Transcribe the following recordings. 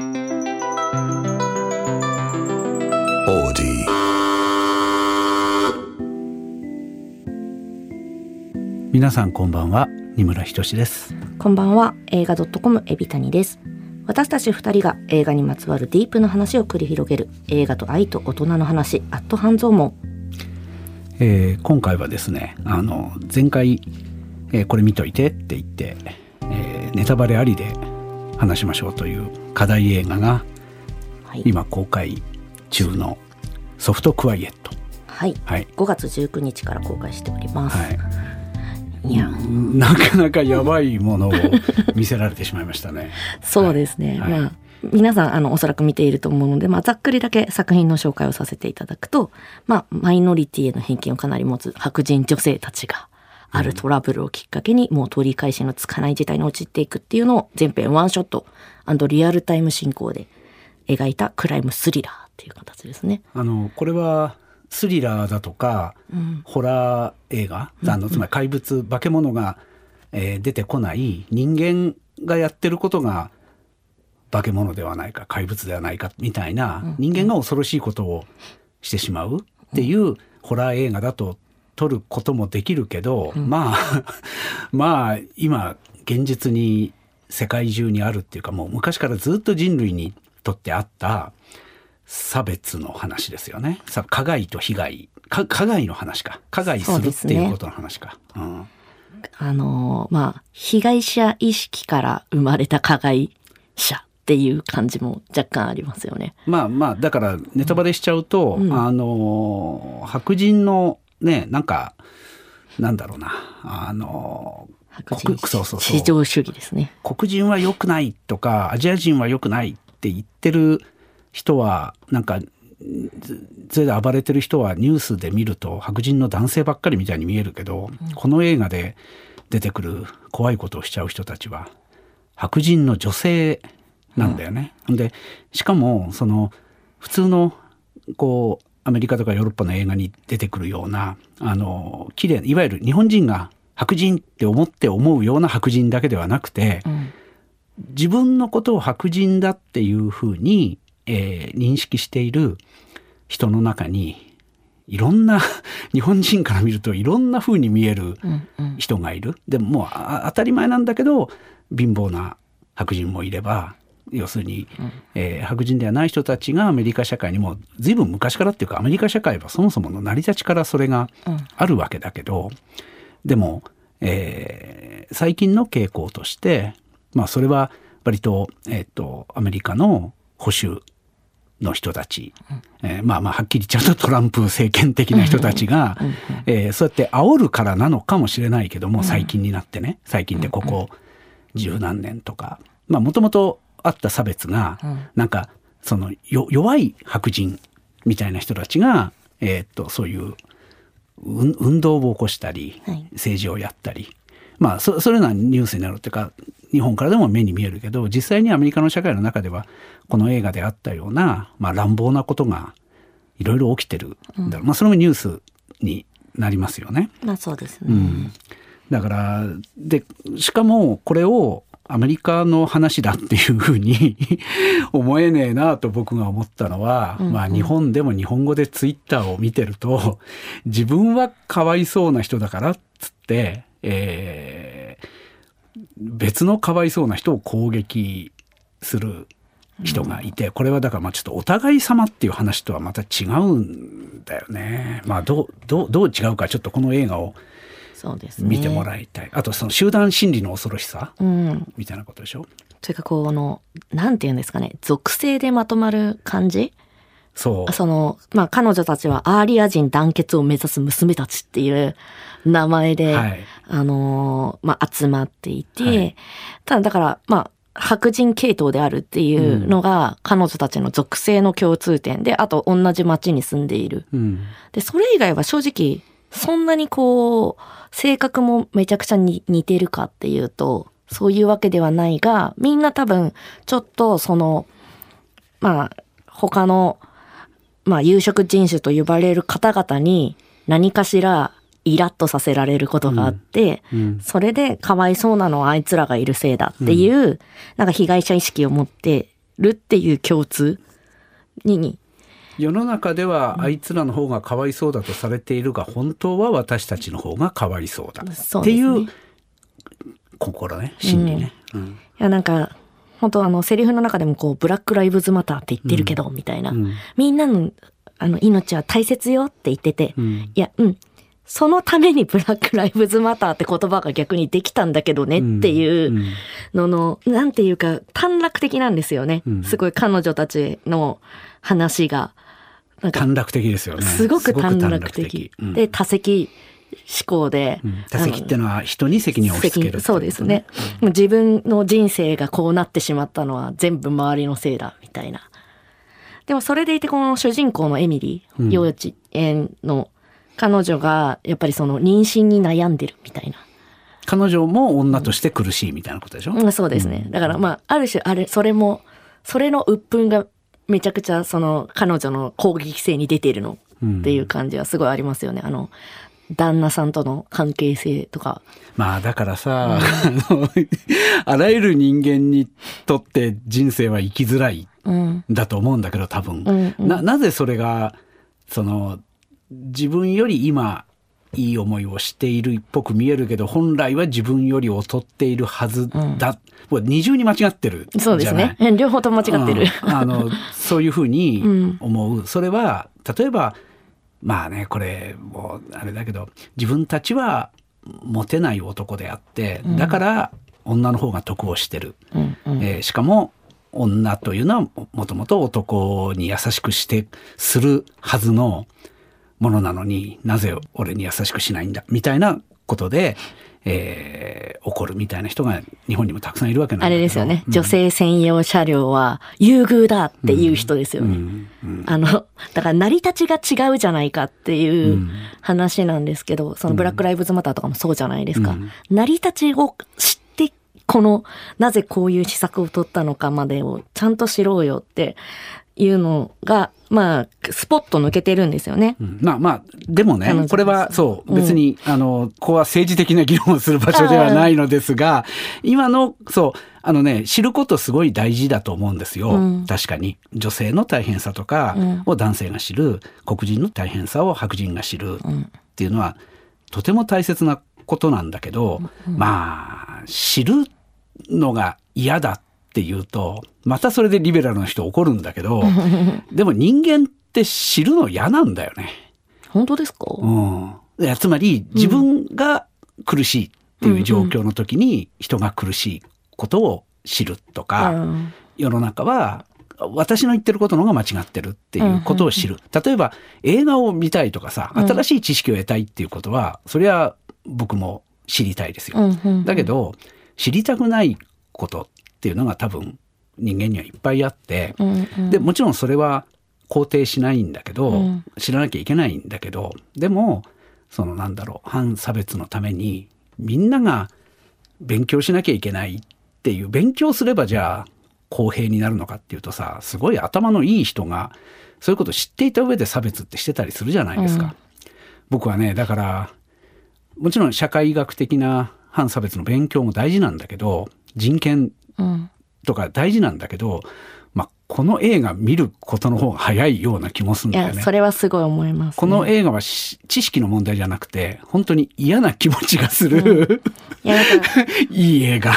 皆さんこんばんは。二村ひです。こんばんは。映画ドットコムエビタニです。私たち二人が映画にまつわるディープな話を繰り広げる。映画と愛と大人の話。アット半蔵門、えー、今回はですねあの前回、えー、これ見といてって言って、えー、ネタバレありで話しましょうという課題映画が、はい、今公開中のソフトクワイエット。はい、はい、5月19日から公開しております、はい。いや。なかなかやばいものを見せられてしまいましたね。そうですね、はい、まあ皆さんあのおそらく見ていると思うので、まあ、ざっくりだけ作品の紹介をさせていただくと、まあ、マイノリティへの偏見をかなり持つ白人女性たちがあるトラブルをきっかけに、もう取り返しのつかない事態に陥っていくっていうのを全編ワンショットリアルタイム進行で描いたクライムスリラーっていう形ですね。あのこれはスリラーだとか、うん、ホラー映画、あのつまり怪物化け物が、えー、出てこない人間がやってることが化け物ではないか怪物ではないかみたいな、うん、人間が恐ろしいことをしてしまうっていうホラー映画だと撮ることもできるけど、うん、まあ まあ今現実に世界中にあるっていうかもう昔からずっと人類にとってあった差別の話ですよね。さ加害と被害加害の話か加害するっていうことの話か。うね、うん、あのまあ被害者意識から生まれた加害者っていう感じも若干ありますよね。まあまあだからネタバレしちゃうと、うん、あの白人のねなんかなんだろうなあのそうそう至上主義ですね。黒人は良くないとかアジア人は良くないって言ってる人はなんかそれで暴れてる人はニュースで見ると白人の男性ばっかりみたいに見えるけど、うん、この映画で出てくる怖いことをしちゃう人たちは白人の女性なんだよね。うん、でしかもその普通のこうアメリカとかヨーロッパの映画に出てくるようなあの綺麗いわゆる日本人が白人って思って思うような白人だけではなくて、うん、自分のことを白人だっていうふうにえー、認識している人の中にいろんな 日本人から見るといろんな風に見える人がいる。うんうん、でももう当たり前なんだけど貧乏な白人もいれば要するに、うん、えー、白人ではない人たちがアメリカ社会にも随分昔からっていうかアメリカ社会はそもそもの成り立ちからそれがあるわけだけど、うん、でも、えー、最近の傾向としてまあそれは割と,、えーとアメリカの保守の人たち、えー、まあまあはっきり言っちゃうとトランプ政権的な人たちが、えー、そうやって煽るからなのかもしれないけども最近になってね。最近でここ十何年とか。まあもともとあった差別が、なんかその弱い白人みたいな人たちが、えー、っとそういう運動を起こしたり、政治をやったり。まあそそれがニュースになるっていうか日本からでも目に見えるけど実際にアメリカの社会の中ではこの映画であったような、まあ、乱暴なことがいろいろ起きてる、うん、まあ、それもニュースになりますよね。まあそうですね、うん、だからでしかもこれをアメリカの話だっていうふうに 思えねえなと僕が思ったのは、うんうん、まあ日本でも日本語でツイッターを見てると自分はかわいそうな人だからっつって、えー、別のかわいそうな人を攻撃する人がいて、これはだからまあちょっとお互い様っていう話とはまた違うんだよね。まあどう、どう、どう違うかちょっとこの映画を見てもらいたい。ね、あとその集団心理の恐ろしさ、うん、みたいなことでしょ？それかこの、なんて言うんですかね、属性でまとまる感じ？そう。その、まあ彼女たちはアーリア人団結を目指す娘たちっていう名前で、はい、あの、まあ集まっていて、はい、ただだから、まあ白人系統であるっていうのが彼女たちの属性の共通点で、あと同じ町に住んでいる。うん、で、それ以外は正直、そんなにこう、性格もめちゃくちゃに似てるかっていうと、そういうわけではないが、みんな多分、ちょっとその、まあ、他の、まあ、有色人種と呼ばれる方々に何かしらイラッとさせられることがあって、うん。うん、それでかわいそうなのはあいつらがいるせいだっていう、うん、なんか被害者意識を持ってるっていう共通に世の中ではあいつらの方がかわいそうだとされているが本当は私たちの方がかわいそうだ。っていう心ね。心理ね。うん、いやなんか本当あのセリフの中でもこうブラック・ライブズ・マターって言ってるけど、みたいな、みんなのあの命は大切よって言ってて、いやうん。そのためにブラック・ライブズ・マターって言葉が逆にできたんだけどねっていうのの、うん、なんていうか短絡的なんですよね。うん、すごい彼女たちの話が。短絡的ですよね。すごく短絡的。うん、で、多責思考で、うん、多責っていうのは人に責任を押し付ける、そうですね、うん、自分の人生がこうなってしまったのは全部周りのせいだみたいな。でもそれでいてこの主人公のエミリー、幼稚園の彼女がやっぱりその妊娠に悩んでるみたいな。彼女も女として苦しいみたいなことでしょ、うん、そうですね。だからまあ、ある種あれ、それも、それの鬱憤がめちゃくちゃその彼女の攻撃性に出ているのっていう感じはすごいありますよね。あの、旦那さんとの関係性とか。まあだからさ、うん、あらゆる人間にとって人生は生きづらいだと思うんだけど多分、うんうん、ななぜそれがその自分より今いい思いをしているっぽく見えるけど本来は自分より劣っているはずだ、うん、二重に間違ってるそうですね。両方とも間違ってる、うん、あのそういうふうに 思う、それは例えばまあねこれもうあれだけど自分たちはモテない男であってだから女の方が得をしてる、うんうん、えー、しかも女というのはもともと男に優しくしてするはずのものなのになぜ俺に優しくしないんだみたいなことで、えー、怒るみたいな人が日本にもたくさんいるわけなんあれですよね、うん、女性専用車両は優遇だっていう人ですよね、うん。うん、あのだから成り立ちが違うじゃないかっていう話なんですけど、そのブラック・ライブズ・マターとかもそうじゃないですか、成り立ちを知ってこのなぜこういう施策を取ったのかまでをちゃんと知ろうよっていうのが、まあ、スポット抜けてるんですよね。うん、まあまあ、でもね、これはそう、別に、うん、あの、ここは政治的な議論をする場所ではないのですが、今の、そう、あのね、知ることすごい大事だと思うんですよ。うん、確かに。女性の大変さとかを男性が知る、黒人の大変さを白人が知るっていうのは、とても大切なことなんだけど、まあ、知るのが嫌だっていうとまたそれでリベラルな人怒るんだけど でも人間って知るの嫌なんだよね。本当ですか、うん、いやつまり自分が苦しいっていう状況の時に人が苦しいことを知るとか、うん、世の中は私の言ってることの方が間違ってるっていうことを知る。例えば映画を見たいとかさ、新しい知識を得たいっていうことは、それは僕も知りたいですよ。だけど、知りたくないことっていうのが多分人間にはいっぱいあって、うんうん、でもちろんそれは肯定しないんだけど、うん、知らなきゃいけないんだけどでもそのなんだろう反差別のためにみんなが勉強しなきゃいけないっていう勉強すればじゃあ公平になるのかっていうとさすごい頭のいい人がそういうこと知っていた上で差別ってしてたりするじゃないですか。うん、僕はねだからもちろん社会学的な反差別の勉強も大事なんだけど人権とか大事なんだけど、まあ、この映画見ることの方が早いような気もするんだよね。それはすごい思います、ね、この映画は知識の問題じゃなくて、本当に嫌な気持ちがする、うん、い いい映画。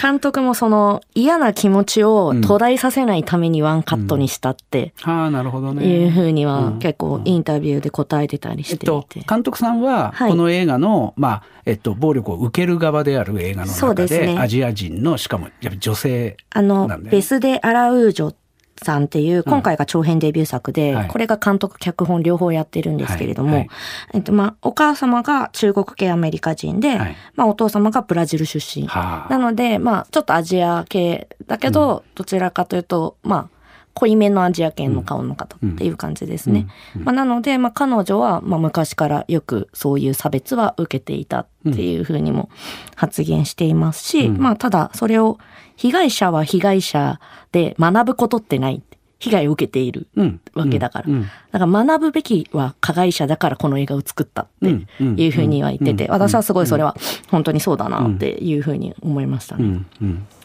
監督もその嫌な気持ちを途絶えさせないためにワンカットにしたって、うん、ああなるほどね。いうふうには結構インタビューで答えてたりして。いて、えっと、監督さんはこの映画の、はい、まあえっと、暴力を受ける側である映画の中で、ね、アジア人のしかもやっぱ女性、あのベスデ・アラウージョさんっていう、今回が長編デビュー作で、うんこれが監督、脚本両方やってるんですけれども、はい。はい、えっと、まあ、お母様が中国系アメリカ人で、はい、まあ、お父様がブラジル出身。なので、まあ、ちょっとアジア系だけど、うん、どちらかというと、まあ、濃いめのアジア系の顔の方っていう感じですね。まあ、なので、まあ、彼女は、まあ、昔からよくそういう差別は受けていたっていうふうにも発言していますし、うん、まあ、ただ、それを被害者は被害者で学ぶことってない。被害を受けているわけだから。うん。うん、だから学ぶべきは加害者だからこの映画を作ったっていうふうには言ってて、私はすごいそれは本当にそうだなっていうふうに思いましたね。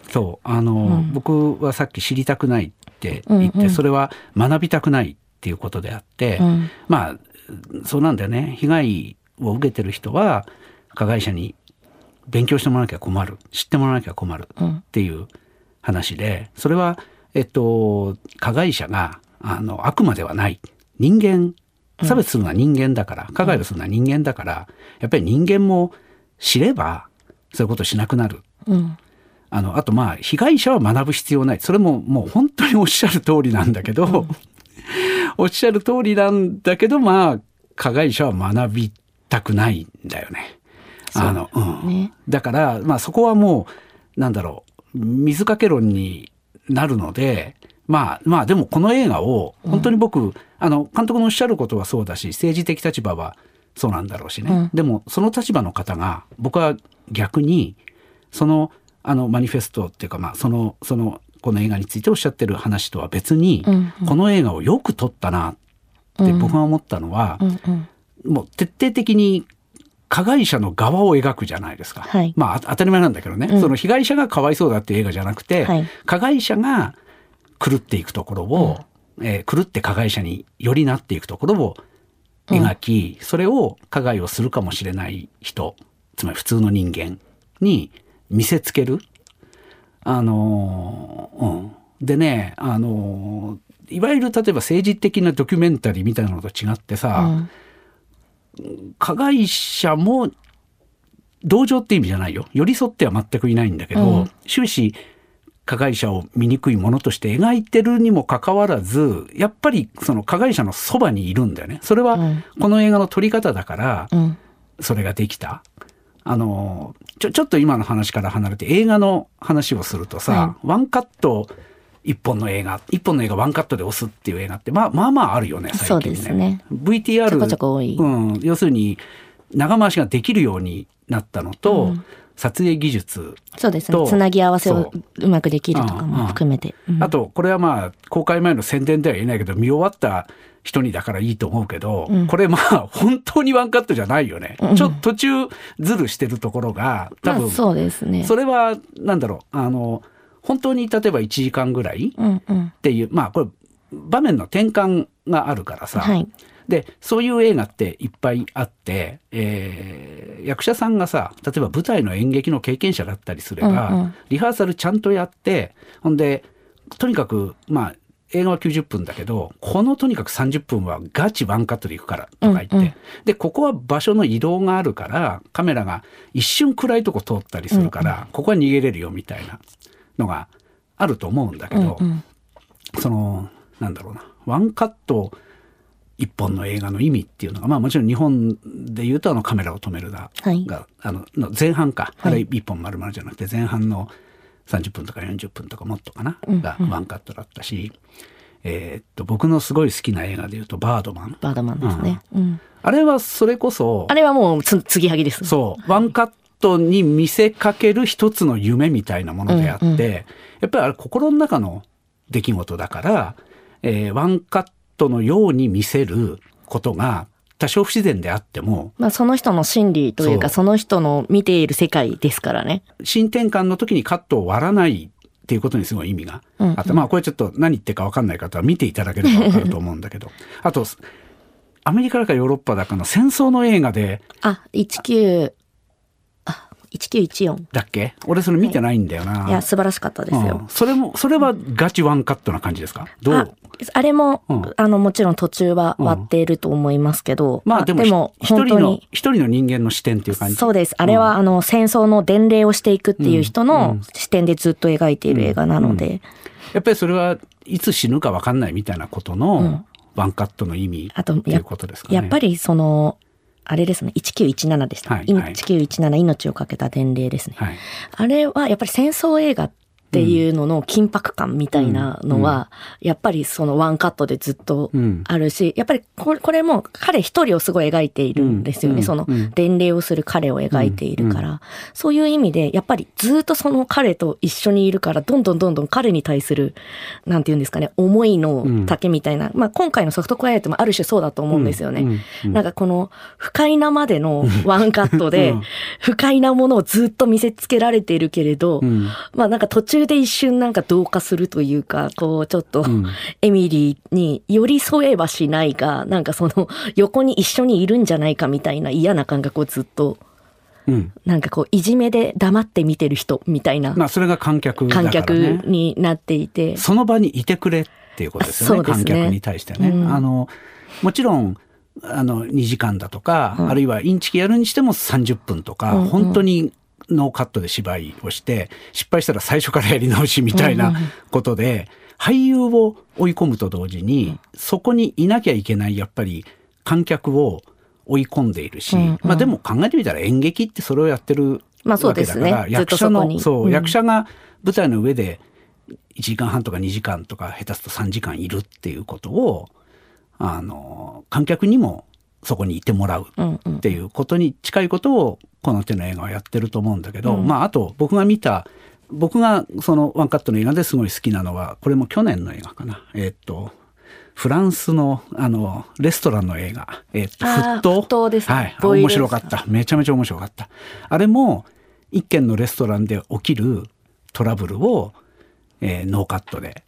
そう。あの、うん、僕はさっき知りたくないって言って、うん。うん、それは学びたくないっていうことであって、うん、まあそうなんだよね。被害を受けてる人は加害者に勉強してもらわなきゃ困る。知ってもらわなきゃ困る。っていう話でそれはえっと加害者があの悪魔ではない。人間。差別するのは人間だから、加害をするのは人間だから、やっぱり人間も知ればそういうことしなくなる。うん、あのあとまあ被害者は学ぶ必要ない。それももう本当におっしゃる通りなんだけど、うん、おっしゃる通りなんだけどまあ加害者は学びたくないんだよね。あのう。ん、だからまあそこはもうなんだろう水かけ論になるのでまあまあでもこの映画を本当に僕、うん、あの監督のおっしゃることはそうだし政治的立場はそうなんだろうしね、うん、でもその立場の方が僕は逆にそのあのマニフェストっていうかまあそのそのこの映画についておっしゃってる話とは別に、うんうん、この映画をよく撮ったなって僕が思ったのは、うんうんうん、もう徹底的に加害者の側を描くじゃないですか。はい、まあ当たり前なんだけどね、うん、その被害者がかわいそうだっていう映画じゃなくて、はい、加害者が狂っていくところを、うん、えー、狂って加害者によりなっていくところを描き、うん、それを加害をするかもしれない人つまり普通の人間に見せつける。あのうん、でね、あのいわゆる例えば政治的なドキュメンタリーみたいなのと違ってさ、うん、加害者も同情って意味じゃないよ。寄り添っては全くいないんだけど、うん、終始加害者を醜いものとして描いてるにもかかわらずやっぱりその加害者のそばにいるんだよね。それはこの映画の撮り方だから、それができた。あのちょちょっと今の話から離れて映画の話をするとさ、はい、ワンカット一本の映画一本の映画ワンカットで押すっていう映画ってまあまあまああるよね最近ね。そうですね。VTR ちょこちょこ多い、うん、要するに長回しができるようになったのと、うん、撮影技術そうですね。つなぎ合わせをう。まくできるとかも含めて、うん、あとこれはまあ公開前の宣伝では言えないけど見終わった人にだからいいと思うけど、うん、これまあ本当にワンカットじゃないよね、うん、ちょっと途中ずるしてるところが多分、まあ、そうですね。それはなんだろうあの本当に例えば1時間ぐらいっていう、うんうん、まあこれ場面の転換があるからさ、はい、でそういう映画っていっぱいあって、えー、役者さんがさ例えば舞台の演劇の経験者だったりすれば、うんうん、リハーサルちゃんとやってほんでとにかくまあ映画は90分だけどこのとにかく30分はガチワンカットでいくからとか言って、うんうん、でここは場所の移動があるからカメラが一瞬暗いとこ通ったりするから、うんうん、ここは逃げれるよみたいなのがあると思うんだけど、うんうん、そのなんだろうなワンカット一本の映画の意味っていうのがまあもちろん日本でいうとあのカメラを止めるだ、はい、があの前半か、あれ一本丸々じゃなくて前半の30分とか40分とかもっとかな、がワンカットだったし、えー、っと僕のすごい好きな映画でいうと「バードマン」バードマンですね、うん、あれはそれこそあれはもうつ継ぎはぎです、そう。ワンカットに見せかける一つの夢みたいなものであって、うんうん、やっぱりあれ心の中の出来事だから、えー、ワンカットのように見せることが多少不自然であっても、まあ、その人の心理というかその人の見ている世界ですからね。新転換の時にカットを割らないっていうことにすごい意味があって、うん。うん、まあこれちょっと何言ってるか分かんない方は見ていただければ分かると思うんだけど。あとアメリカだかヨーロッパだかの戦争の映画であ19 1914だっけ？俺それ見てないんだよな、はい、いや素晴らしかったですよ、うん、それもそれはガチワンカットな感じですか？どう？あれも、うん、あのもちろん途中は割っていると思いますけど、うん、まあでもでも一人の一人の人間の視点っていう感じ。そうです。あれは、あの戦争の伝令をしていくっていう人の視点でずっと描いている映画なので、やっぱりそれはいつ死ぬか分かんないみたいなことの、ワンカットの意味っていうことですかね。やっぱりそのあれですね、1917でした。はい、1917命をかけた伝令ですね、はい、あれはやっぱり戦争映画っっていうのの緊迫感みたいなのは、やっぱりそのワンカットでずっとあるし、やっぱりこれも彼一人をすごい描いているんですよね。その伝令をする彼を描いているから。そういう意味で、やっぱりずっとその彼と一緒にいるから、どんどんどんどん彼に対する、なんて言うんですかね、思いの丈みたいな、まあ今回のソフトクワイエットもある種そうだと思うんですよね。なんかこの不快なまでのワンカットで、不快なものをずっと見せつけられているけれど、まあなんか途中で一瞬なんか同化するというか、こうちょっと、エミリーに寄り添えばしないが、なんかその横に一緒にいるんじゃないかみたいな嫌な感覚をずっと、うん、なんかこういじめで黙って見てる人みたいな。まあそれが観客、ね、観客になっていて。その場にいてくれっていうことですよね。ね観客に対してね。うん、あの、もちろん、あの2時間だとか、うん、あるいはインチキやるにしても30分とか、うんうん、本当にノーカットで芝居をして失敗したら最初からやり直しみたいなことで、俳優を追い込むと同時にそこにいなきゃいけないやっぱり観客を追い込んでいるし、まあでも考えてみたら演劇ってそれをやってるわけだから、ね、役者のそう、役者が舞台の上で1時間半とか2時間とか下手すと3時間いるっていうことをあの観客にもそこにいてもらうっていうことに近いことをこの手の映画はやってると思うんだけど、うん、まああと僕が見た僕がそのワンカットの映画ですごい好きなのはこれも去年の映画かな。えー、っとフランスのあのレストランの映画「えー、っと沸騰」沸騰です、ね、はい、面白かった。めちゃめちゃ面白かった。あれも一軒のレストランで起きるトラブルを、えー、ノーカットで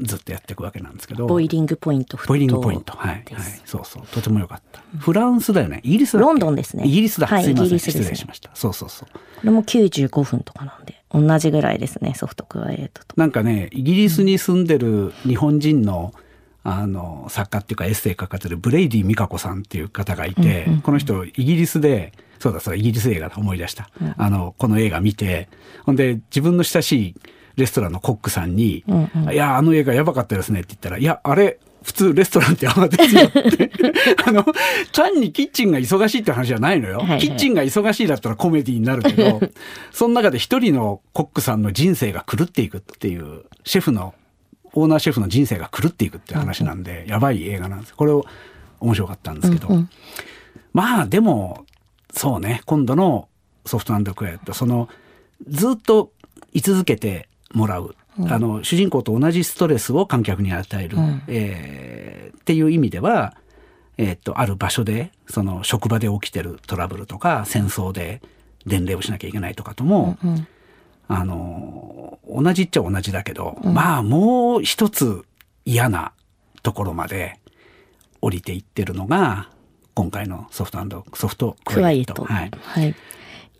ずっとやっていくわけなんですけど。ボイリングポイントボイリングポイント。はい、はい、そうそう。とてもよかった、フランスだよね。イギリスだロンドンですね。イギリスだ、はい、すいません、ね、失礼しました。そうそうそう。これも95分とかなんで同じぐらいですねソフトクワイエットと。なんかねイギリスに住んでる日本人の、あの作家っていうかエッセイ書かれてるブレイディ・ミカコさんっていう方がいて、うんうん、この人イギリスでそうだそうだイギリス映画だ思い出した、うん、あのこの映画見てほんで自分の親しいレストランのコックさんに「うんうん、いやあの映画やばかったですね」って言ったら「いやあれ普通レストランってああですよって。あの単にキッチンが忙しいって話じゃないのよ、はいはい、キッチンが忙しいだったらコメディになるけど その中で一人のコックさんの人生が狂っていくっていうシェフのオーナーシェフの人生が狂っていくっていう話なんで、うん、やばい映画なんです。これを面白かったんですけど、うんうん、まあでもそうね今度のソフトクエットそのずっと居続けてもらう、うん、あの主人公と同じストレスを観客に与える、うん、えー、っていう意味では、えー、っとある場所でその職場で起きてるトラブルとか戦争で伝令をしなきゃいけないとかとも、うんうん、あの同じっちゃ同じだけど、うん、まあもう一つ嫌なところまで降りていってるのが今回のソフトソフト。クワイエット。はい、はい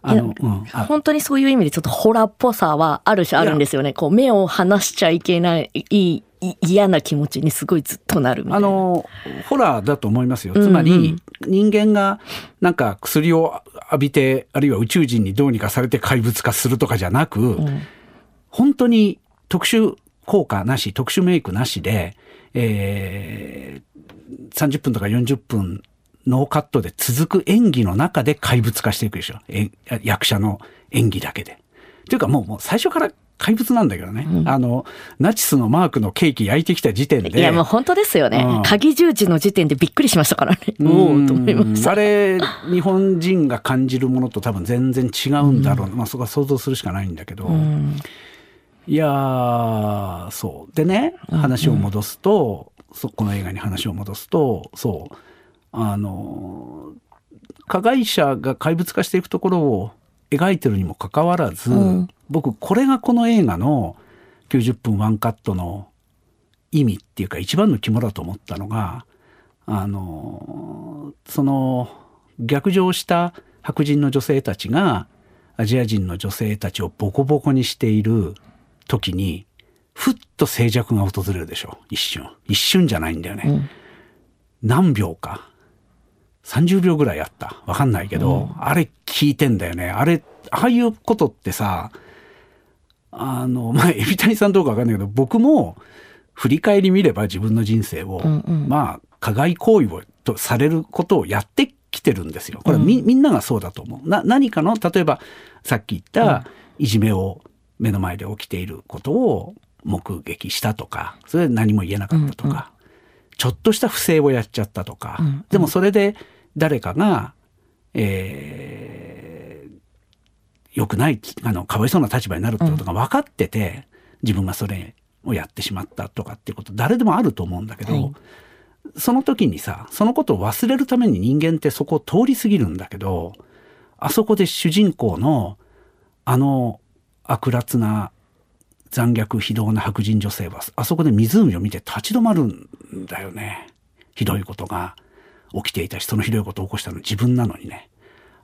あの、うん、本当にそういう意味でちょっとホラーっぽさはある種あるんですよね。こう目を離しちゃいけない嫌な気持ちにすごいずっとなるあのホラーだと思いますよ。つまり、人間がなんか薬を浴びてあるいは宇宙人にどうにかされて怪物化するとかじゃなく、うん、本当に特殊効果なし特殊メイクなしで、えー、30分とか40分ノーカットで続く演技の中で怪物化していくでしょ。役者の演技だけで。というかもうもう最初から怪物なんだけどね、うん、あのナチスのマークのケーキ焼いてきた時点で。いやもう本当ですよね、うん、鍵十字の時点でびっくりしましたからね。おおと思いました。あれ日本人が感じるものと多分全然違うんだろう、うん、まあそこは想像するしかないんだけど、いやそう。でね話を戻すと、そこの映画に話を戻すとそうあの加害者が怪物化していくところを描いてるにもかかわらず、うん、僕これがこの映画の90分ワンカットの意味っていうか一番の肝だと思ったのがあのその逆上した白人の女性たちがアジア人の女性たちをボコボコにしている時にふっと静寂が訪れるでしょ。一瞬。一瞬じゃないんだよね、うん、何秒か30秒ぐらいあった。わかんないけど、うん、あれ聞いてんだよね。あれ、ああいうことってさ、あの、まあ、エビタニさんどうかわかんないけど、僕も振り返り見れば自分の人生を、うんうん、まあ、加害行為をとされることをやってきてるんですよ。これみ、みんながそうだと思う。な、何かの、例えば、さっき言ったいじめを目の前で起きていることを目撃したとかそれで何も言えなかったとか、うんうん、ちょっとした不正をやっちゃったとか、うんうん、でもそれで誰かが、えー、良くないあのかわいそうな立場になるってことが分かってて、自分がそれをやってしまったとかっていうこと誰でもあると思うんだけど、はい、その時にさそのことを忘れるために人間ってそこを通り過ぎるんだけどあそこで主人公のあの悪辣な残虐非道な白人女性はあそこで湖を見て立ち止まるんだよね。ひどいことが起きていたしそのひどいことを起こしたの自分なのにね。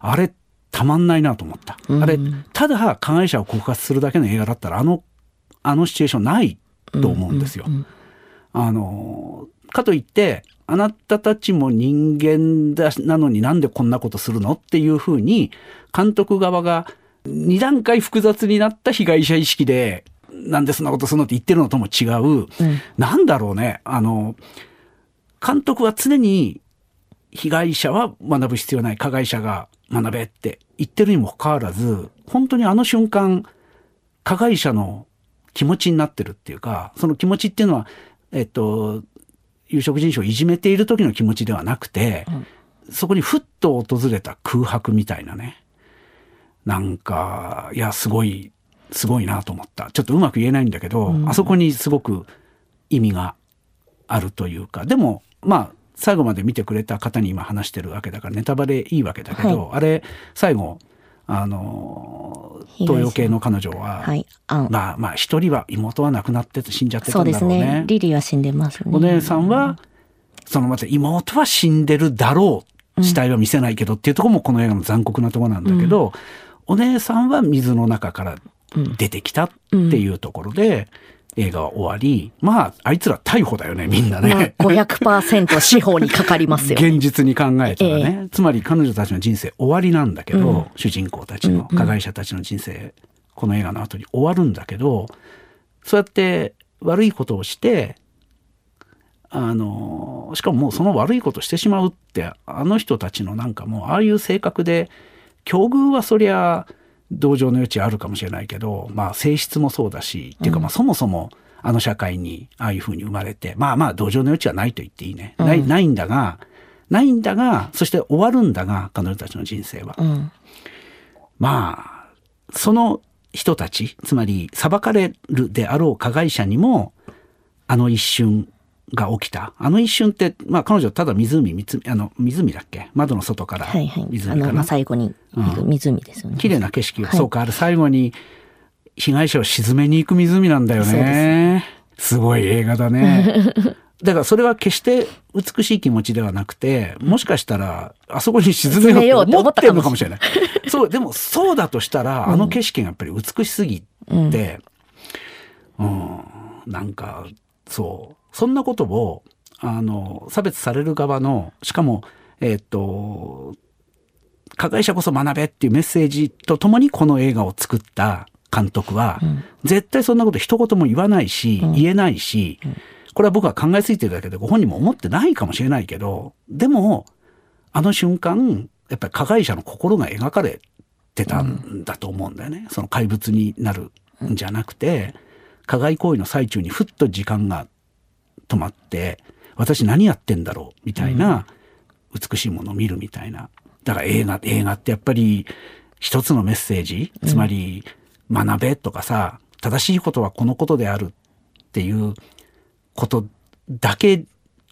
あれたまんないなと思った。あれただ加害者を告発するだけの映画だったらあのあのシチュエーションないと思うんですよ。あのかといってあなたたちも人間だなのになんでこんなことするのっていうふうに監督側が2段階複雑になった被害者意識でなんでそんなことするのって言ってるのとも違う、うん、なんだろうねあの監督は常に被害者は学ぶ必要ない加害者が学べって言ってるにもかかわらず本当にあの瞬間加害者の気持ちになってるっていうかその気持ちっていうのはえっと有色人種をいじめている時の気持ちではなくて、うん、そこにふっと訪れた空白みたいなね。なんかいやすごいすごいなと思った。ちょっとうまく言えないんだけど、うん、あそこにすごく意味があるというか。でもまあ最後まで見てくれた方に今話してるわけだからネタバレいいわけだけど、はい、あれ最後あの東洋系の彼女は、はい、あまあまあ一人は妹は亡くなってて死んじゃってたんだろうね。そうですね。リリーは死んでますね。お姉さんは、そのまた妹は死んでるだろう。死体は見せないけどっていうところもこの映画の残酷なところなんだけど、うん、お姉さんは水の中から出てきたっていうところで、映画は終わり、まあ、あいつら逮捕だよね、みんなね。まあ、500%司法にかかりますよ、現実に考えたらね、えー、つまり彼女たちの人生終わりなんだけど、うん、主人公たちの、加害者たちの人生、この映画の後に終わるんだけど、そうやって悪いことをして、あの、しかももうその悪いことしてしまうって、あの人たちのなんかもう、ああいう性格で、境遇はそりゃ、同情の余地あるかもしれないけど、まあ、性質もそうだし、っていうか、まあ、そもそも、あの社会にああいうふうに生まれて、まあまあ、同情の余地はないと言っていいね。ない、ないんだが、ないんだが、そして終わるんだが、彼女たちの人生は。うん、まあ、その人たち、つまり裁かれるであろう加害者にも、あの一瞬、が起きた。あの一瞬って、まあ彼女ただ湖、湖、あの、湖だっけ？窓の外から湖かな。はいはい、あの、まあ、最後に湖ですよね。綺麗な景色を、はい、そうか、あれ最後に被害者を沈めに行く湖なんだよね。すすごい映画だね。だからそれは決して美しい気持ちではなくて、もしかしたらあそこに沈めようと思ってるのかもしれない。そう、でもそうだとしたら、あの景色がやっぱり美しすぎて、うん、うん、なんか、そう。そんなことを、あの、差別される側の、しかも、えっ、と、加害者こそ学べっていうメッセージとともにこの映画を作った監督は、うん、絶対そんなこと一言も言わないし、うん、言えないし、うん、これは僕は考えついてるだけでご本人も思ってないかもしれないけど、でも、あの瞬間、やっぱり加害者の心が描かれてたんだと思うんだよね。その怪物になるんじゃなくて、加害行為の最中にふっと時間が止まって私何やってんだろうみたいな美しいものを見るみたいな。だから映画映画ってやっぱり一つのメッセージつまり学べとかさ正しいことはこのことであるっていうことだけ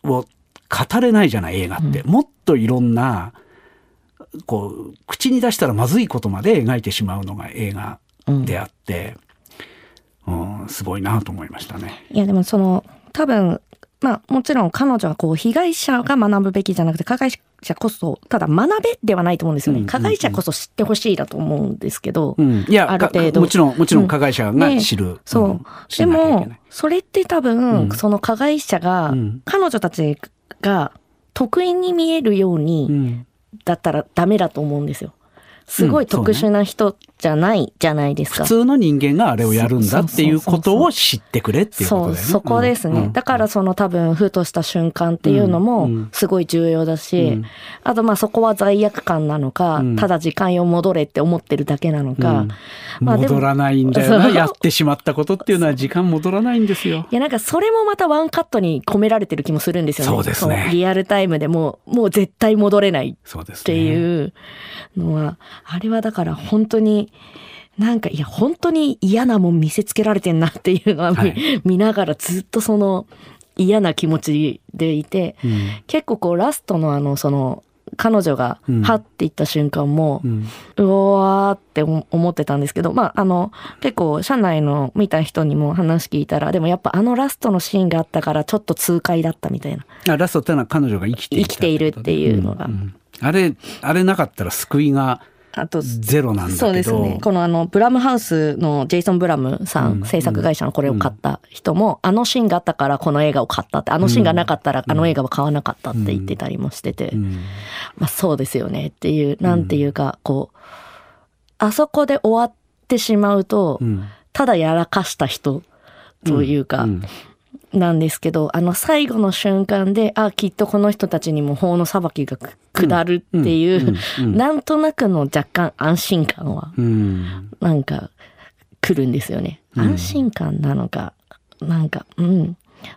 を語れないじゃない映画って、もっといろんなこう口に出したらまずいことまで描いてしまうのが映画であって、うん、うん、すごいなと思いましたね。いやでもその多分まあもちろん彼女はこう被害者が学ぶべきじゃなくて加害者こそただ学べではないと思うんですよね、加害者こそ知ってほしいだと思うんですけど、うん、いやある程度。もちろんもちろん加害者が知る、うんね、そう、でもそれって多分、その加害者が、彼女たちが得意に見えるようにだったらダメだと思うんですよ。すごい特殊な人じゃないじゃないですか。普通の人間があれをやるんだっていうことを知ってくれっていうことだよね。そう、そこですね。うん、だからその多分、ふとした瞬間っていうのもすごい重要だし、うん、あとまあそこは罪悪感なのか、うん、ただ時間を戻れって思ってるだけなのか。まあ、戻らないんだよな。やってしまったことっていうのは時間戻らないんですよ。いやなんかそれもまたワンカットに込められてる気もするんですよね。そうですね。リアルタイムでももう絶対戻れないっていうのは、あれはだから本当に、なんか、いや、本当に嫌なもん見せつけられてんなっていうのは、はい、見ながらずっとその嫌な気持ちでいて、うん、結構こうラストのあの、その、彼女が、はっていった瞬間も、うん、うわーって思ってたんですけど、まあ、あの、結構、社内の見た人にも話聞いたら、でもやっぱあのラストのシーンがあったから、ちょっと痛快だったみたいな。あラストってのは彼女が生きてい生きているっていうのが。うんうん、あれ、あれなかったら救いが、あと、ゼロなんだそうですね。このあの、ブラムハウスのジェイソン・ブラムさん、うん、制作会社のこれを買った人も、うん、あのシーンがあったからこの映画を買ったって、あのシーンがなかったらあの映画は買わなかったって言ってたりもしてて、うん、まあそうですよねっていう、なんていうか、こう、あそこで終わってしまうと、ただやらかした人というか、なんですけど、あの最後の瞬間で、あ、きっとこの人たちにも法の裁きが下るっていう、なんとなくの若干安心感は、なんか来るんですよね。安心感なのか、なんか、うん、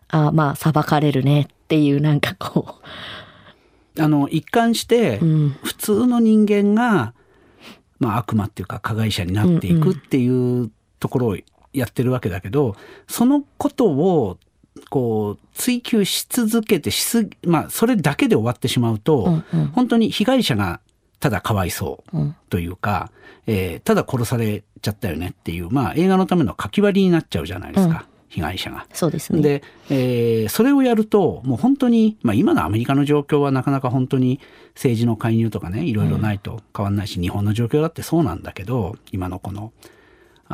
あ、まあ裁かれるねっていうなんかこう。あの、一貫して、普通の人間が、まあ悪魔っていうか加害者になっていくっていうところをやってるわけだけど、そのことをこう追求し続けてしすまあそれだけで終わってしまうと、うんうん、本当に被害者がただかわいそうというか、うん、えー、ただ殺されちゃったよねっていう、まあ、映画のための書き割りになっちゃうじゃないですか。うん被害者が。そうですね。で、えー、それをやると、もう本当に、まあ今のアメリカの状況はなかなか本当に政治の介入とかね、いろいろないと変わんないし、うん、日本の状況だってそうなんだけど、今のこの、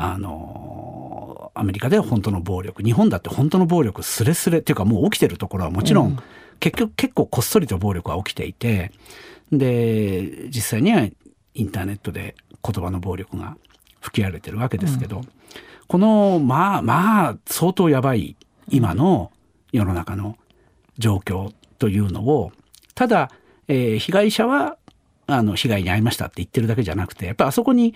あのアメリカでは本当の暴力日本だって本当の暴力すれすれっていうかもう起きてるところはもちろん、うん、結局結構こっそりと暴力は起きていてで実際にはインターネットで言葉の暴力が吹き荒れてるわけですけど、うん、このまあまあ相当やばい今の世の中の状況というのをただ、えー、被害者はあの被害に遭いましたって言ってるだけじゃなくてやっぱあそこに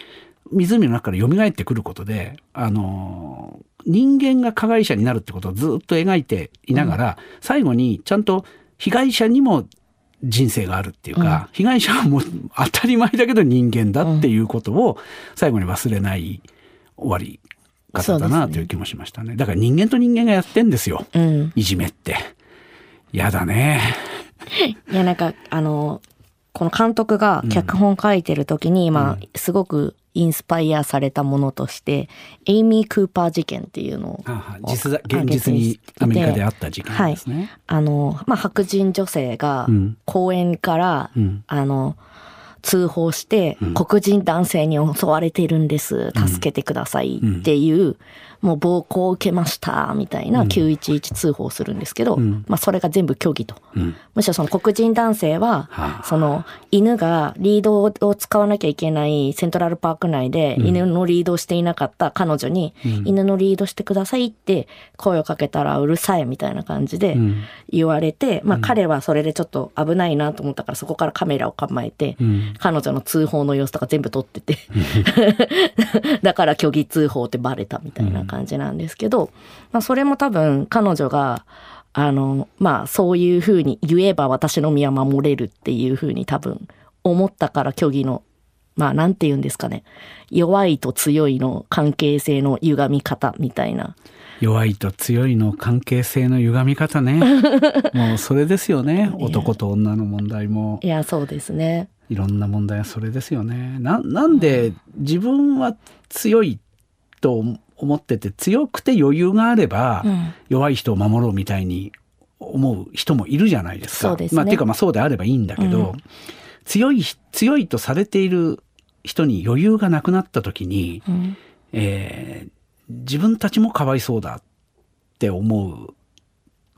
湖の中から蘇ってくることで、あの、人間が加害者になるってことをずっと描いていながら、うん、最後にちゃんと被害者にも人生があるっていうか、うん、被害者はもう当たり前だけど人間だっていうことを最後に忘れない終わり方だなという気もしましたね。ねだから人間と人間がやってんですよ。うん、いじめって。やだね。いや、なんか、あの、この監督が脚本書いてる時に、うん、まあ、すごくインスパイアされたものとして、エイミー・クーパー事件っていうのを実現実にアメリカであった事件ですね。はい、あの、まあ、白人女性が公園から、うん、あの、通報して、黒人男性に襲われてるんです。助けてくださいっていう、もう暴行を受けましたみたいな911通報するんですけど、うん、まあそれが全部虚偽と、うん、むしろその黒人男性は、その犬がリードを使わなきゃいけないセントラルパーク内で犬のリードをしていなかった彼女に、犬のリードしてくださいって声をかけたらうるさいみたいな感じで言われて、まあ彼はそれでちょっと危ないなと思ったからそこからカメラを構えて、彼女の通報の様子とか全部撮ってて。だから虚偽通報ってバレたみたいな感じなんですけど、まあ、それも多分彼女があのまあそういうふうに言えば私の身は守れるっていうふうに多分思ったから虚偽のまあなんて言うんですかね。弱いと強いの関係性の歪み方みたいな。弱いと強いの関係性の歪み方ね。もうそれですよね。男と女の問題も。いやそうですね。いろんな問題はそれですよね。ななんで自分は強いと思ってて強くて余裕があれば、弱い人を守ろうみたいに思う人もいるじゃないですか。そうですね、まあ、っていうかまあそうであればいいんだけど、うん、強い強いとされている人に余裕がなくなった時に、うん、えー、自分たちもかわいそうだって思う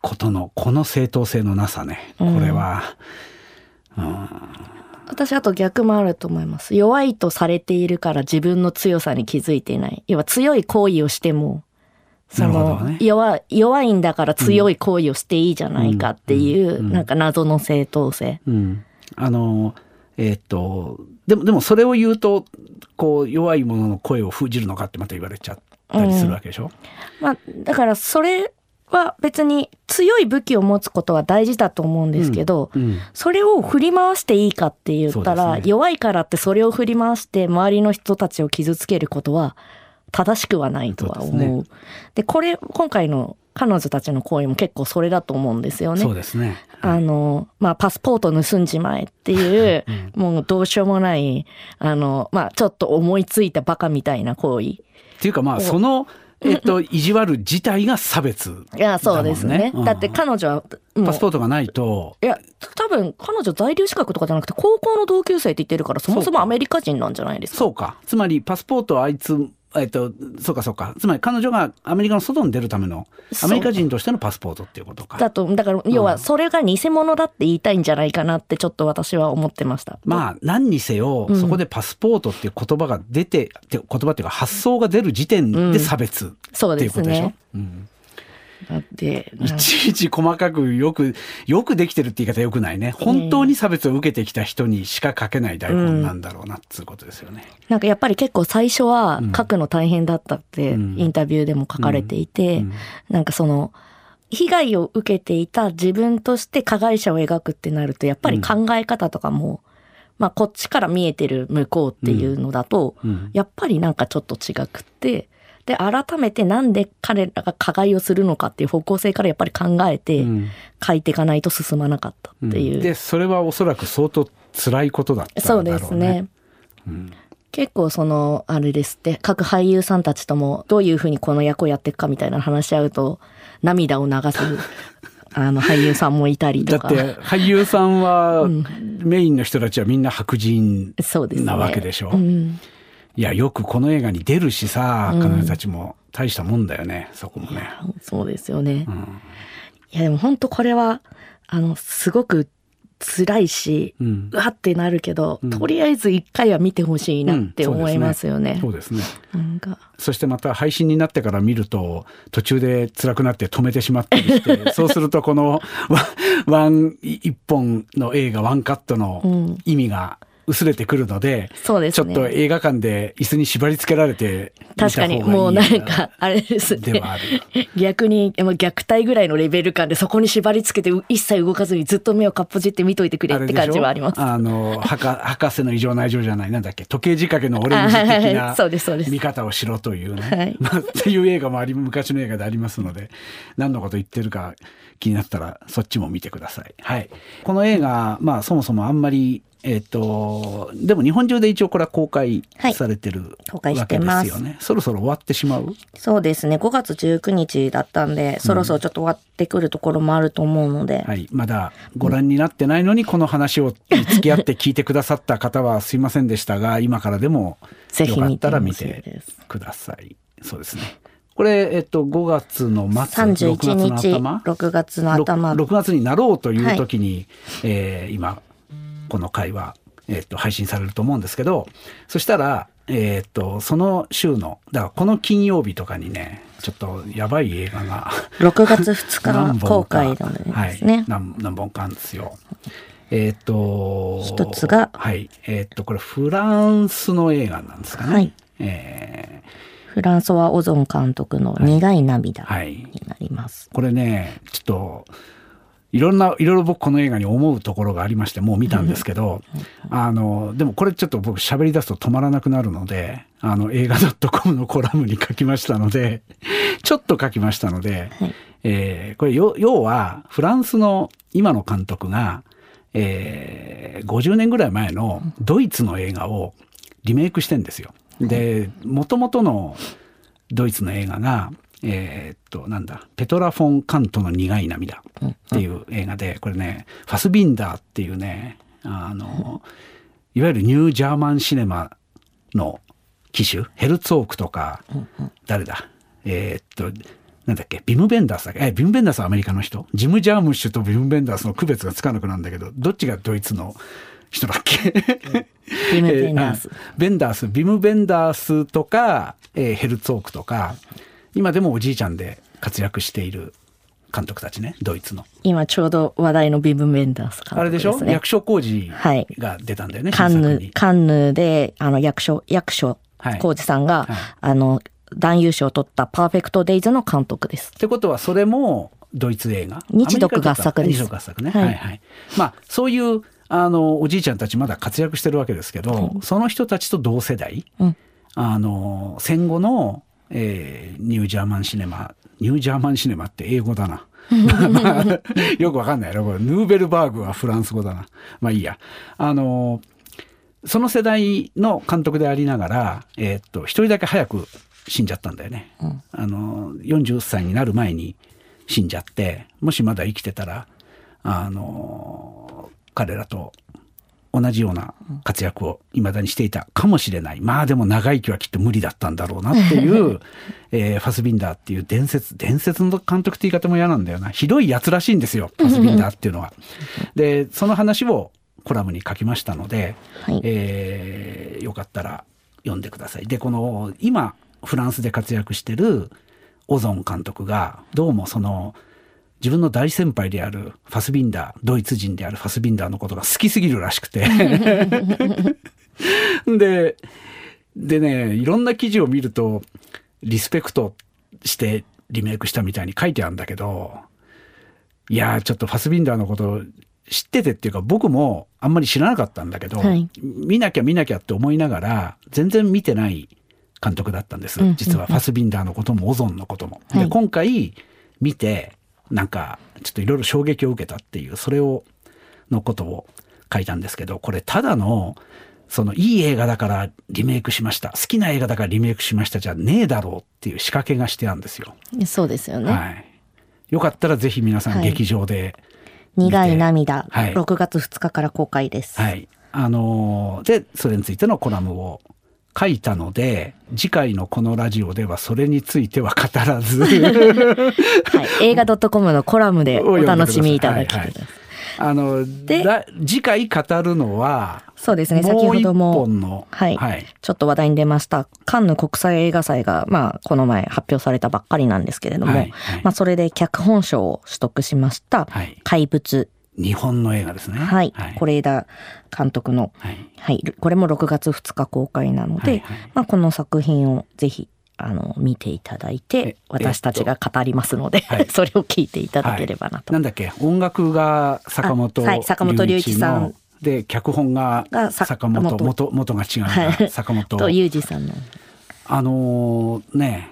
ことのこの正当性のなさね。これは、うん、私あと逆もあると思います。弱いとされているから自分の強さに気づいていない。要は強い行為をしても、その、ね、弱弱いんだから強い行為をしていいじゃないかっていう、うん、なんか謎の正当性。うん、あのえー、っとでもでもそれを言うとこう弱い者の声を封じるのかってまた言われちゃったりするわけでしょ、うん、まあ、だからそれは別に強い武器を持つことは大事だと思うんですけど、うんうん、それを振り回していいかって言ったら、ね、弱いからってそれを振り回して周りの人たちを傷つけることは正しくはないとは思う。で、ねで、これ今回の彼女たちの行為も結構それだと思うんですよね。そうですね。あの、まあ、パスポート盗んじまえっていう、うん、もうどうしようもない、あの、まあ、ちょっと思いついたバカみたいな行為。っていうかまあ、その、えっと、意地悪自体が差別、ね、いや、そうですね。だって彼女は、パスポートがないと。いや、多分彼女在留資格とかじゃなくて、高校の同級生って言ってるから、そもそもアメリカ人なんじゃないですか？そうか。つまり、パスポートあいつえっと、そうかそうか。つまり彼女がアメリカの外に出るための、アメリカ人としてのパスポートっていうことか。だと、だから要はそれが偽物だって言いたいんじゃないかなってちょっと私は思ってました。まあ、何にせよ、そこでパスポートっていう言葉が出て、言葉っていうか発想が出る時点で差別っていうことでしょ？うん、そうですね。うんだっていちいち細かくよくよくできてるって言い方よくないね。本当に差別を受けてきた人にしか書けない台本なんだろうなっつうことですよね、うん、なんかやっぱり結構最初は書くの大変だったってインタビューでも書かれていて、うん。うん、なんかその被害を受けていた自分として加害者を描くってなるとやっぱり考え方とかも、まあこっちから見えてる向こうっていうのだと、やっぱりなんかちょっと違くってで、改めてなんで彼らが加害をするのかっていう方向性からやっぱり考えて書いていかないと進まなかったっていう。うん、で、それはおそらく相当辛いことだったんだろうね。そうですね。うん、結構その、あれですって、各俳優さんたちともどういうふうにこの役をやっていくかみたいな話し合うと、涙を流す あの俳優さんもいたりとか。だって俳優さんは、メインの人たちはみんな白人なわけでしょ。う、ねうんいや、よくこの映画に出るしさ、彼女たちも大したもんだよね、そこもね。そうですよね。うん、いや、でも本当これは、あの、すごく辛いし、うん、うわってなるけど、うん、とりあえず一回は見てほしいなって思いますよね。そうですね。すねなんかそしてまた配信になってから見ると途中で辛くなって止めてしまったりして そうするとこのワン一本の映画ワンカットの意味が薄れてくるので、そうですね。ちょっと映画館で椅子に縛り付けられて確かに、もうなんか、あれですね。ではある。逆に、虐待ぐらいのレベル感でそこに縛り付けて一切動かずにずっと目をかっぽじって見といてくれって感じはあります。あの、博 士の異常な異常じゃない、なんだっけ、時計仕掛けのオレンジ的な見方をしろというね。はい、まあ、っていう映画もあり、昔の映画でありますので、何のこと言ってるか気になったらそっちも見てください。はい。この映画、まあそもそもあんまりえっ、ー、と、でも日本中で一応これは公開されてる、はい、公開してますよね。そろそろ終わってしまう？そうですね。5月19日だったんで、そろそろちょっと終わってくるところもあると思うので。うん、はい。まだご覧になってないのに、この話を付き合って聞いてくださった方はすいませんでしたが、今からでも よかったら見てください。そうですね。これ、えっと、5月の末、31日、6月の頭？6, 6月になろうという時に、はい、えー、今、この回は、えっと、配信されると思うんですけど、そしたら、えっと、その週の、だからこの金曜日とかにね、ちょっとやばい映画が 6月2日公開なんですね。はい、何何本かあるんですよ。えっ、と、一つが、はい。えっ、と、これフランスの映画なんですかね。はい。えー、フランソワ・オゾン監督の苦い涙になります。はい、これね、ちょっと、いろんな、いろいろ僕この映画に思うところがありまして、もう見たんですけど、あの、でもこれちょっと僕喋り出すと止まらなくなるので、あの、映画 .com のコラムに書きましたので、ちょっと書きましたので、はい、えー、これ要は、フランスの今の監督が、えー、50年ぐらい前のドイツの映画をリメイクしてんですよ。で、もともとのドイツの映画が、えー、っと、なんだ、ペトラ・フォン・カントの苦い涙っていう映画で、これね、ファスビンダーっていうね、あの、いわゆるニュージャーマンシネマの機種、ヘルツォークとか、誰だ、えー、っと、なんだっけ、ビム・ベンダースだっけえ、ビム・ベンダースはアメリカの人ジム・ジャームッシュとビム・ベンダースの区別がつかなくなるんだけど、どっちがドイツの人だっけ。ビム・ベンダース、えーベンダース。ビム・ベンダースとか、えーヘルツォークとか今でもおじいちゃんで活躍している監督たちね。ドイツの。今ちょうど話題のビム・ベンダース監督あれでしょ？ね役所広司はい。が出たんだよね、カンヌカンヌで、あの、役所、役所はい。浩二さんが、はい。あの、男優賞を取ったパーフェクトデイズの監督です。ってことはそれもドイツ映画？日独合作です。日独合作ね、ははいい、はい。まあそういうあのおじいちゃんたちまだ活躍してるわけですけど、その人たちと同世代、うん。あの戦後の、えーニュージャーマンシネマニュージャーマンシネマって英語だな。ま あよくわかんないやろこれヌーベルバーグはフランス語だな。まあいいや。あのその世代の監督でありながら、えーっと一人だけ早く死んじゃったんだよね、あの40歳になる前に死んじゃってもしまだ生きてたらあの彼らと同じような活躍を未だにしていたかもしれないまあでも長生きはきっと無理だったんだろうなっていう、えーファスビンダーっていう伝説伝説の監督って言い方も嫌なんだよなひどいやつらしいんですよファスビンダーっていうのは。でその話をコラムに書きましたので、はいえーよかったら読んでください。でこの今フランスで活躍してるオゾン監督がどうもその自分の大先輩であるファスビンダードイツ人であるファスビンダーのことが好きすぎるらしくて。ででねいろんな記事を見るとリスペクトしてリメイクしたみたいに書いてあるんだけどいやーちょっとファスビンダーのこと知っててっていうか僕もあんまり知らなかったんだけど、はい。見なきゃ見なきゃって思いながら全然見てない監督だったんです、実はファスビンダーのこともオゾンのことも。はい。で今回見てなんかちょっといろいろ衝撃を受けたっていうそれをのことを書いたんですけどこれただのそのいい映画だからリメイクしました好きな映画だからリメイクしましたじゃねえだろうっていう仕掛けがしてあるんですよ。そうですよね。はい、よかったらぜひ皆さんはい劇場で、苦い涙、はい6月2日から公開です。はい。あのーで、それについてのコラムを書いたので、次回のこのラジオではそれについては語らず、はい、映画 .com のコラムで お楽しみいただきはいはいます。あの、でだ次回語るのは、そうですね、先ほども本、の、はい。はい。ちょっと話題に出ました、カンヌ国際映画祭が、まあ、この前発表されたばっかりなんですけれども、まあ、それで脚本賞を取得しました、はい。怪物、日本の映画ですね。はい、はい。是枝監督の、はい。はい、これも6月2日公開なので、はいはい。まあ、この作品をぜひ、あの、見ていただいえて、私たちが語りますので、はい。それを聞いていただければなと。なんだっけ？音楽が坂本あはい。坂本龍一さん。ので脚本が坂本元。元元が違うな、はい。坂本。と、ゆうじさんの。あのーね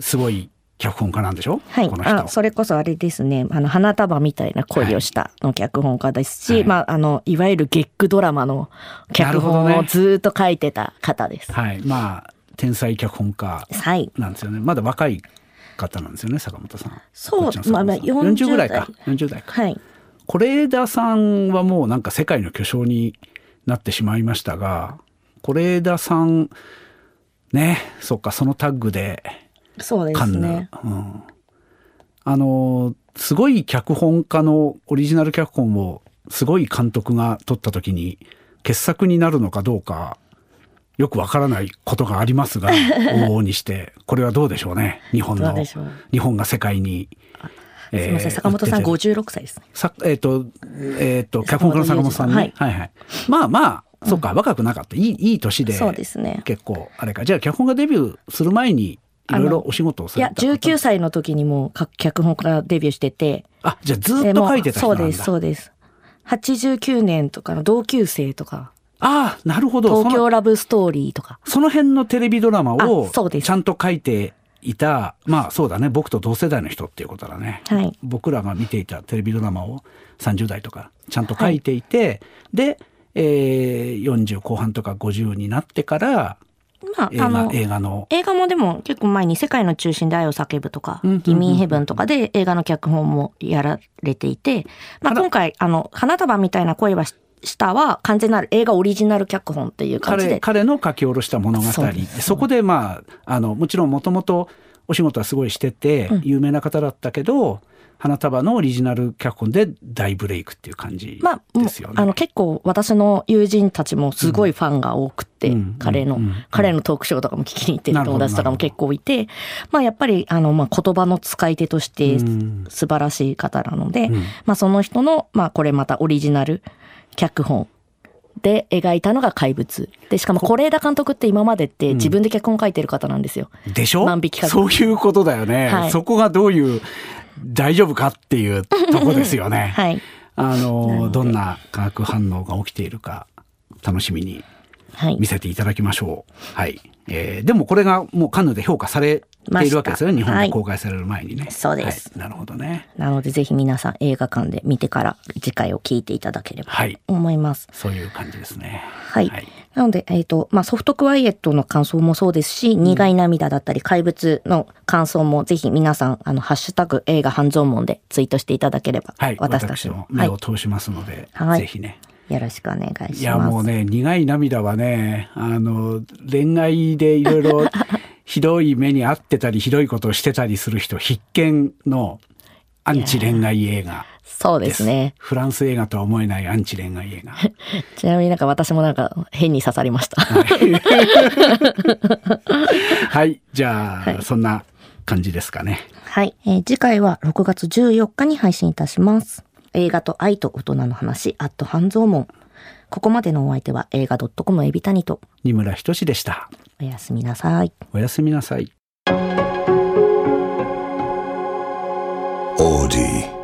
すごい脚本家なんでしょ、はい。この、人。あそれこそあれですね。あの花束みたいな恋をしたの脚本家ですし、はい。まああのいわゆる月9ドラマの脚本をずーっと書いてた方です。はい。まあ天才脚本家はい。なんですよね。まだ若い方なんですよね坂本さん。そうまあまあ40ぐらいか。40 40代か。はい。是枝さんはもうなんか世界の巨匠になってしまいましたが是枝さんねそっかそのタッグでそうですね。うん、あのすごい脚本家のオリジナル脚本をすごい監督が撮った時に傑作になるのかどうかよくわからないことがありますが 往々にしてこれはどうでしょうね日本の日本が世界に。すみません、坂本さん売ってて56歳ですね。さえっ、と、えっ、と、脚本家の坂本さんね。はいはい、はいまあまあ、そっか、若くなかった。いい、いい年で。そうですね結構、あれか。じゃあ、脚本家デビューする前に、いろいろお仕事をさいや、れた方？19歳の時にもう脚本家デビューしてて、あ、じゃあ、ずっと書いてた人なんだ。そうです、そうです。89年とかの同級生とか、ああ、なるほど。東京ラブストーリーとか。その辺のテレビドラマをあそうですちゃんと書いていた、まあそうだね、僕と同世代の人っていうことだね。はい僕らが見ていたテレビドラマを30代とかちゃんと書いていて、で、えー、40後半とか50になってからまあ、映画あの、映画の。映画もでも結構前に「世界の中心で愛を叫ぶ」とかうんうんうん「ギミーヘブン」とかで映画の脚本もやられていて、まあ、花今回あの「花束みたいな恋はしした」は完全なる映画オリジナル脚本っていう感じ彼で。彼の書き下ろした物語。そう。そこでまああのもちろんもともとお仕事はすごいしてて有名な方だったけど、花束のオリジナル脚本で大ブレイクっていう感じですよね。まあ、あの結構私の友人たちもすごいファンが多くて、うん、彼の、うん、彼のトークショーとかも聞きに行ってる友達とかも結構いて、まあやっぱりあの、まあ、言葉の使い手として素晴らしい方なので、うん、まあその人の、まあこれまたオリジナル脚本で描いたのが怪物。でしかも是枝監督って今までって自分で脚本書いてる方なんですよ。でしょ？万引きそういうことだよね、はい、そこがどういう大丈夫かっていうとこですよね。はい、あのどんな化学反応が起きているか楽しみに見せていただきましょう。はい、はい、えー、でもこれがもうカンヌで評価されているわけですよね。日本で公開される前にね、はい、そうです、はい、なるほどね。なのでぜひ皆さん映画館で見てから次回を聞いていただければと思います、そういう感じですね。はい、なので、えっ、ー、と、まあ、ソフトクワイエットの感想もそうですし、うん、苦い涙だったり、怪物の感想もぜひ皆さん、あの、ハッシュタグ映画半蔵門でツイートしていただければ、はい、私たちも。目を通しますので、はい、ぜひね、よろしくお願いします。いやもうね苦い涙はねあの恋愛でいろいろひどい目に遭ってたりひどいことをしてたりする人必見のアンチ恋愛映画そうですね。フランス映画とは思えないアンチ恋愛映画。ちなみになんか私もなんか変に刺さりました。はい、はい、じゃあ、はい、そんな感じですかね。はい、えー、次回は6月14日に配信いたします。映画と愛と大人の話、アット半蔵門。ここまでのお相手は映画 .com エビタニと二村仁でした。おやすみなさい。おやすみなさい。オーディ